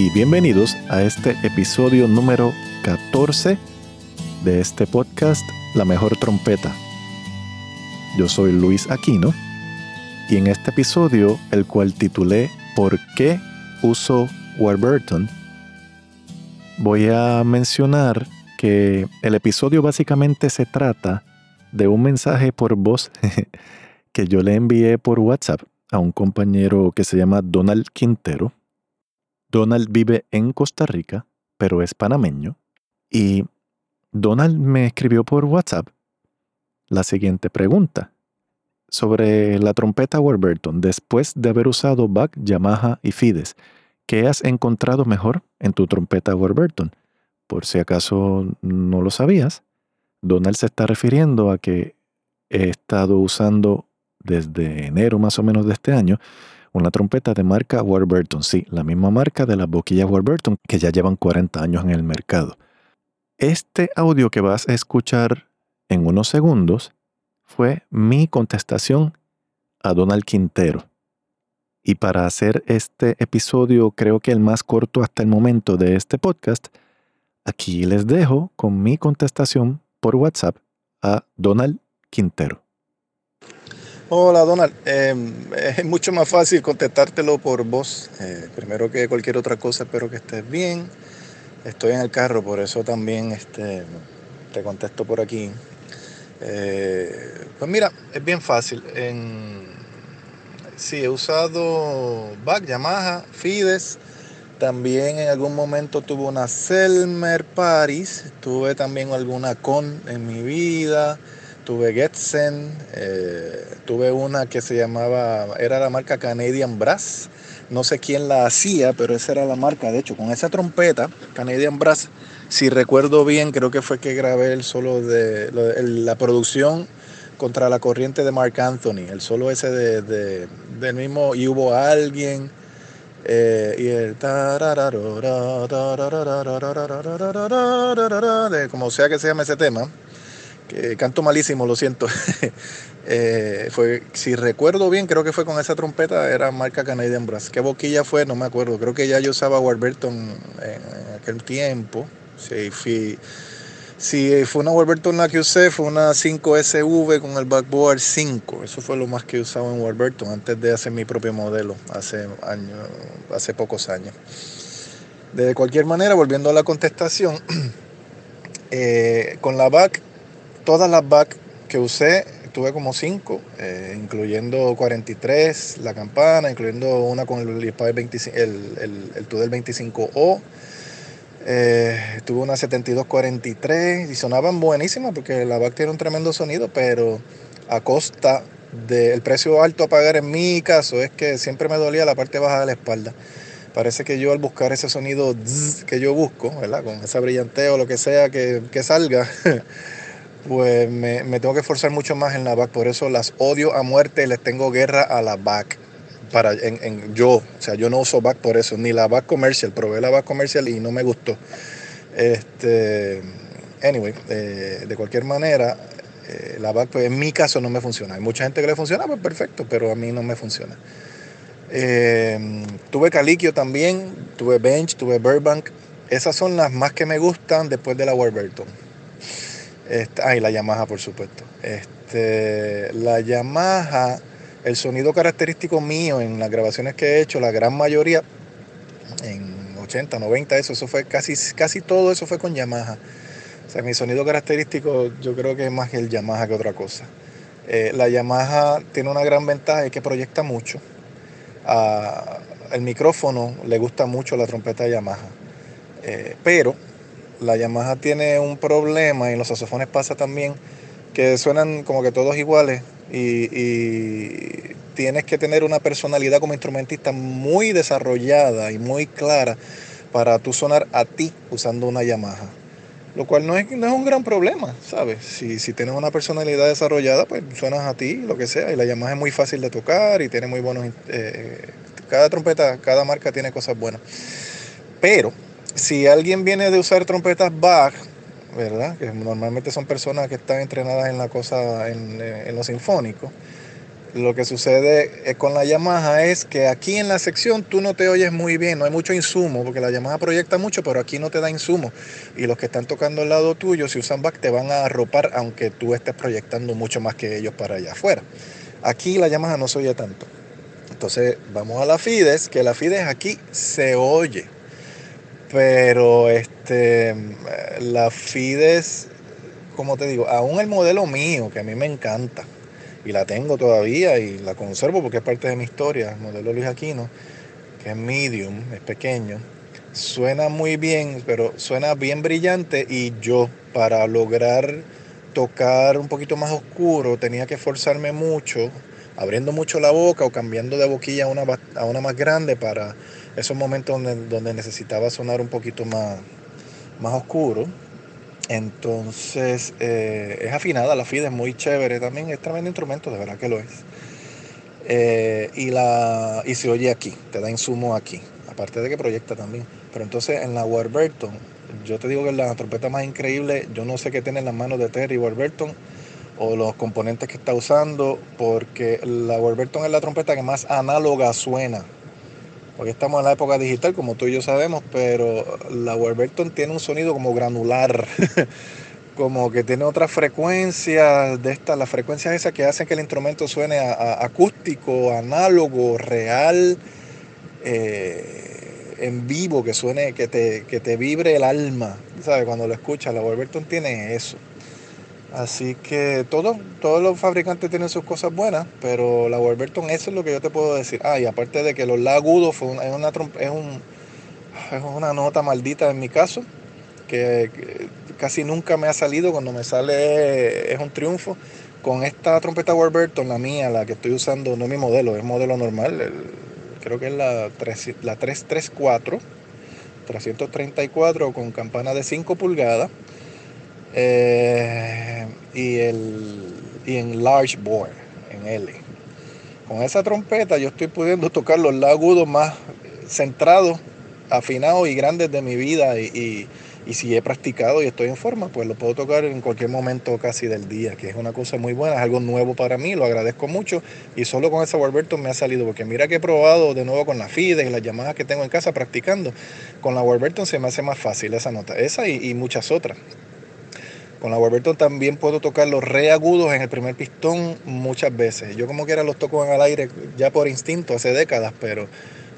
y bienvenidos a este episodio número 14 de este podcast La mejor trompeta. Yo soy Luis Aquino y en este episodio, el cual titulé ¿Por qué uso Warburton? Voy a mencionar que el episodio básicamente se trata de un mensaje por voz que yo le envié por WhatsApp a un compañero que se llama Donald Quintero. Donald vive en Costa Rica, pero es panameño. Y Donald me escribió por WhatsApp la siguiente pregunta sobre la trompeta Warburton después de haber usado Bach, Yamaha y Fides. ¿Qué has encontrado mejor en tu trompeta Warburton? Por si acaso no lo sabías, Donald se está refiriendo a que he estado usando desde enero más o menos de este año una trompeta de marca Warburton, sí, la misma marca de las boquillas Warburton que ya llevan 40 años en el mercado. Este audio que vas a escuchar en unos segundos fue mi contestación a Donald Quintero. Y para hacer este episodio, creo que el más corto hasta el momento de este podcast, aquí les dejo con mi contestación por WhatsApp a Donald Quintero. Hola Donald, em, es mucho más fácil contestártelo por voz. Eh, primero que cualquier otra cosa, espero que estés bien. Estoy en el carro, por eso también este, te contesto por aquí. Eh, pues mira, es bien fácil. Sí, he usado Back, Yamaha, Fides. También en algún momento tuve una Selmer Paris. Tuve también alguna Con en mi vida tuve Getsen, eh, tuve una que se llamaba, era la marca Canadian Brass, no sé quién la hacía, pero esa era la marca, de hecho, con esa trompeta, Canadian Brass, si recuerdo bien, creo que fue que grabé el solo de, la producción contra la corriente de Mark Anthony, el solo ese de, del mismo, y hubo alguien, eh, y el como sea que se llame ese tema, canto malísimo, lo siento. Eh, fue, si recuerdo bien, creo que fue con esa trompeta, era marca Canadian Brass. ¿Qué boquilla fue? No me acuerdo. Creo que ya yo usaba Warburton en aquel tiempo. Si fue una Warburton la que usé, fue una 5SV con el backboard 5. Eso fue lo más que usaba en Warburton antes de hacer mi propio modelo, hace, años, hace pocos años. De cualquier manera, volviendo a la contestación, eh, con la back todas las back que usé, tuve como 5, eh, incluyendo 43, la campana, incluyendo una con el, el, el, el del 25O. Eh, tuve una 7243 y sonaban buenísimas porque la back tiene un tremendo sonido, pero a costa del precio alto a pagar en mi caso es que siempre me dolía la parte baja de la espalda. Parece que yo al buscar ese sonido que yo busco, ¿verdad? Con esa brillanteo lo que sea que, que salga, pues me, tengo que esforzar mucho más en la back. Por eso las odio a muerte y les tengo guerra a la back. Para, en, yo, o sea, yo no uso back por eso, ni la back comercial. Probé la back comercial y no me gustó. Este, anyway, eh, de cualquier manera, eh, la back pues, en mi caso no me funciona. Hay mucha gente que le funciona, pues perfecto, pero a mí no me funciona. Eh, tuve Caliquio también, tuve Bench, tuve Burbank. Esas son las más que me gustan después de la Warburton. Este, ah, y la Yamaha, por supuesto. Este, la Yamaha, el sonido característico mío en las grabaciones que he hecho, la gran mayoría, en 80, 90, eso, eso fue casi, casi todo eso fue con Yamaha. O sea, mi sonido característico yo creo que es más el Yamaha que otra cosa. Eh, la Yamaha tiene una gran ventaja, es que proyecta mucho. el micrófono le gusta mucho la trompeta de Yamaha. Eh, pero la Yamaha tiene un problema y los saxofones pasa también que suenan como que todos iguales y, tienes que tener una personalidad como instrumentista muy desarrollada y muy clara para tú sonar a ti usando una Yamaha. Lo cual no es, no es un gran problema, ¿sabes? Si, si tienes una personalidad desarrollada, pues suenas a ti, lo que sea. Y la Yamaha es muy fácil de tocar y tiene muy buenos... Eh, cada trompeta, cada marca tiene cosas buenas. Pero si alguien viene de usar trompetas Bach, ¿verdad? Que normalmente son personas que están entrenadas en la cosa, en, eh, lo sinfónico. Lo que sucede eh, con la Yamaha es que aquí en la sección tú no te oyes muy bien, no hay mucho insumo, porque la Yamaha proyecta mucho, pero aquí no te da insumo. Y los que están tocando al lado tuyo, si usan back, te van a arropar, aunque tú estés proyectando mucho más que ellos para allá afuera. Aquí la Yamaha no se oye tanto. Entonces vamos a la Fides, que la Fides aquí se oye. Pero este, la Fides, como te digo, aún el modelo mío, que a mí me encanta, y la tengo todavía y la conservo porque es parte de mi historia, el modelo Luis Aquino, que es medium, es pequeño. Suena muy bien, pero suena bien brillante y yo para lograr tocar un poquito más oscuro tenía que esforzarme mucho, abriendo mucho la boca o cambiando de boquilla a una, a una más grande para esos momentos donde, donde necesitaba sonar un poquito más, más oscuro. Entonces, eh, es afinada, la FIDE es muy chévere también, es tremendo instrumento, de verdad que lo es. Eh, y, la, y se oye aquí, te da insumo aquí, aparte de que proyecta también. Pero entonces en la Warburton, yo te digo que la trompeta más increíble, yo no sé qué tiene en las manos de Terry Warburton o los componentes que está usando, porque la Warburton es la trompeta que más análoga suena porque estamos en la época digital, como tú y yo sabemos, pero la Warburton tiene un sonido como granular, como que tiene otras frecuencias de estas, las frecuencias esas que hacen que el instrumento suene acústico, análogo, real, eh, en vivo, que suene, que te, que te vibre el alma, ¿sabes? Cuando lo escuchas, la Warburton tiene eso. Así que todos, todos los fabricantes tienen sus cosas buenas, pero la Warburton, eso es lo que yo te puedo decir. Ah, y aparte de que los la agudos es, una, es, es una nota maldita en mi caso, que, casi nunca me ha salido, cuando me sale es un triunfo. Con esta trompeta Warburton, la mía, la que estoy usando, no es mi modelo, es modelo normal, creo que es la, 3, la 334, 334 con campana de 5 pulgadas eh, y, el, y en large bore, en L. Con esa trompeta yo estoy pudiendo tocar los agudos más centrados, afinados y grandes de mi vida y, y, si he practicado y estoy en forma, pues lo puedo tocar en cualquier momento casi del día, que es una cosa muy buena, es algo nuevo para mí, lo agradezco mucho y solo con esa Warburton me ha salido, porque mira que he probado de nuevo con la FIDE y las llamadas que tengo en casa practicando, con la Warburton se me hace más fácil esa nota, esa y muchas otras. Con la Warburton también puedo tocar los re agudos en el primer pistón muchas veces. Yo como quiera los toco en el aire ya por instinto hace décadas, pero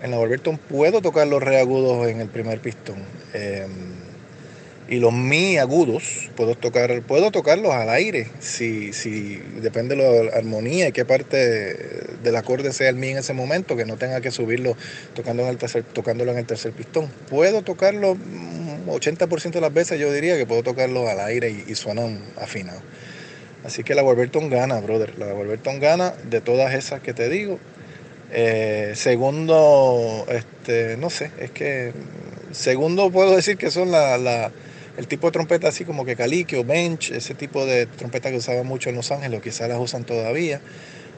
en la Warburton puedo tocar los re agudos en el primer pistón. Em, y los mi agudos puedo tocar puedo tocarlos al aire si, si depende de la armonía y qué parte del acorde sea el mi en ese momento que no tenga que subirlo tocando en el tercer, tocándolo en el tercer pistón puedo tocarlo 80% de las veces yo diría que puedo tocarlo al aire y, suenan afinados. Así que la Warburton gana, brother. La Warburton gana de todas esas que te digo. Eh, segundo, este, no sé, es que segundo puedo decir que son la, el tipo de trompeta así como que calique o bench, ese tipo de trompeta que usaba mucho en Los Ángeles, quizás las usan todavía.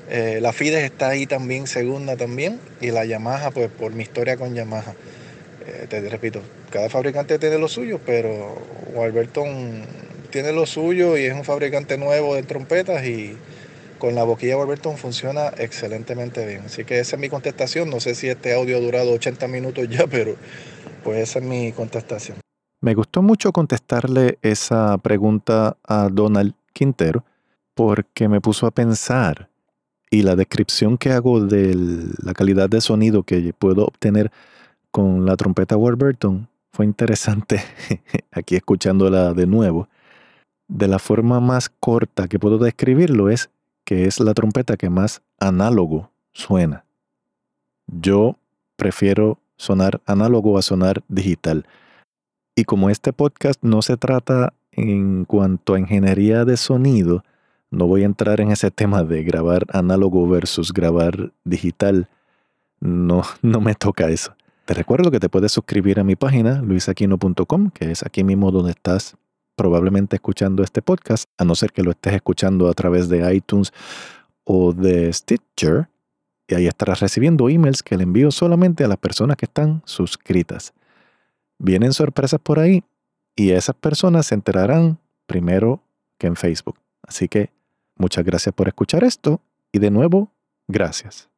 Eh, la Fides está ahí también, segunda también, y la Yamaha, pues por mi historia con Yamaha. Eh, te repito, cada fabricante tiene lo suyo, pero Warburton tiene lo suyo y es un fabricante nuevo de trompetas y con la boquilla Warburton funciona excelentemente bien. Así que esa es mi contestación. No sé si este audio ha durado 80 minutos ya, pero pues esa es mi contestación. Me gustó mucho contestarle esa pregunta a Donald Quintero porque me puso a pensar y la descripción que hago de la calidad de sonido que puedo obtener con la trompeta Warburton fue interesante, aquí escuchándola de nuevo. De la forma más corta que puedo describirlo es que es la trompeta que más análogo suena. Yo prefiero sonar análogo a sonar digital. Y como este podcast no se trata en cuanto a ingeniería de sonido, No voy a entrar en ese tema de grabar análogo versus grabar digital. No, no me toca eso. Te recuerdo que te puedes suscribir a mi página luisaquino.com, que es aquí mismo donde estás probablemente escuchando este podcast, a no ser que lo estés escuchando a través de iTunes o de Stitcher. Y ahí estarás recibiendo emails que le envío solamente a las personas que están suscritas. Vienen sorpresas por ahí y esas personas se enterarán primero que en Facebook. Así que muchas gracias por escuchar esto y de nuevo, gracias.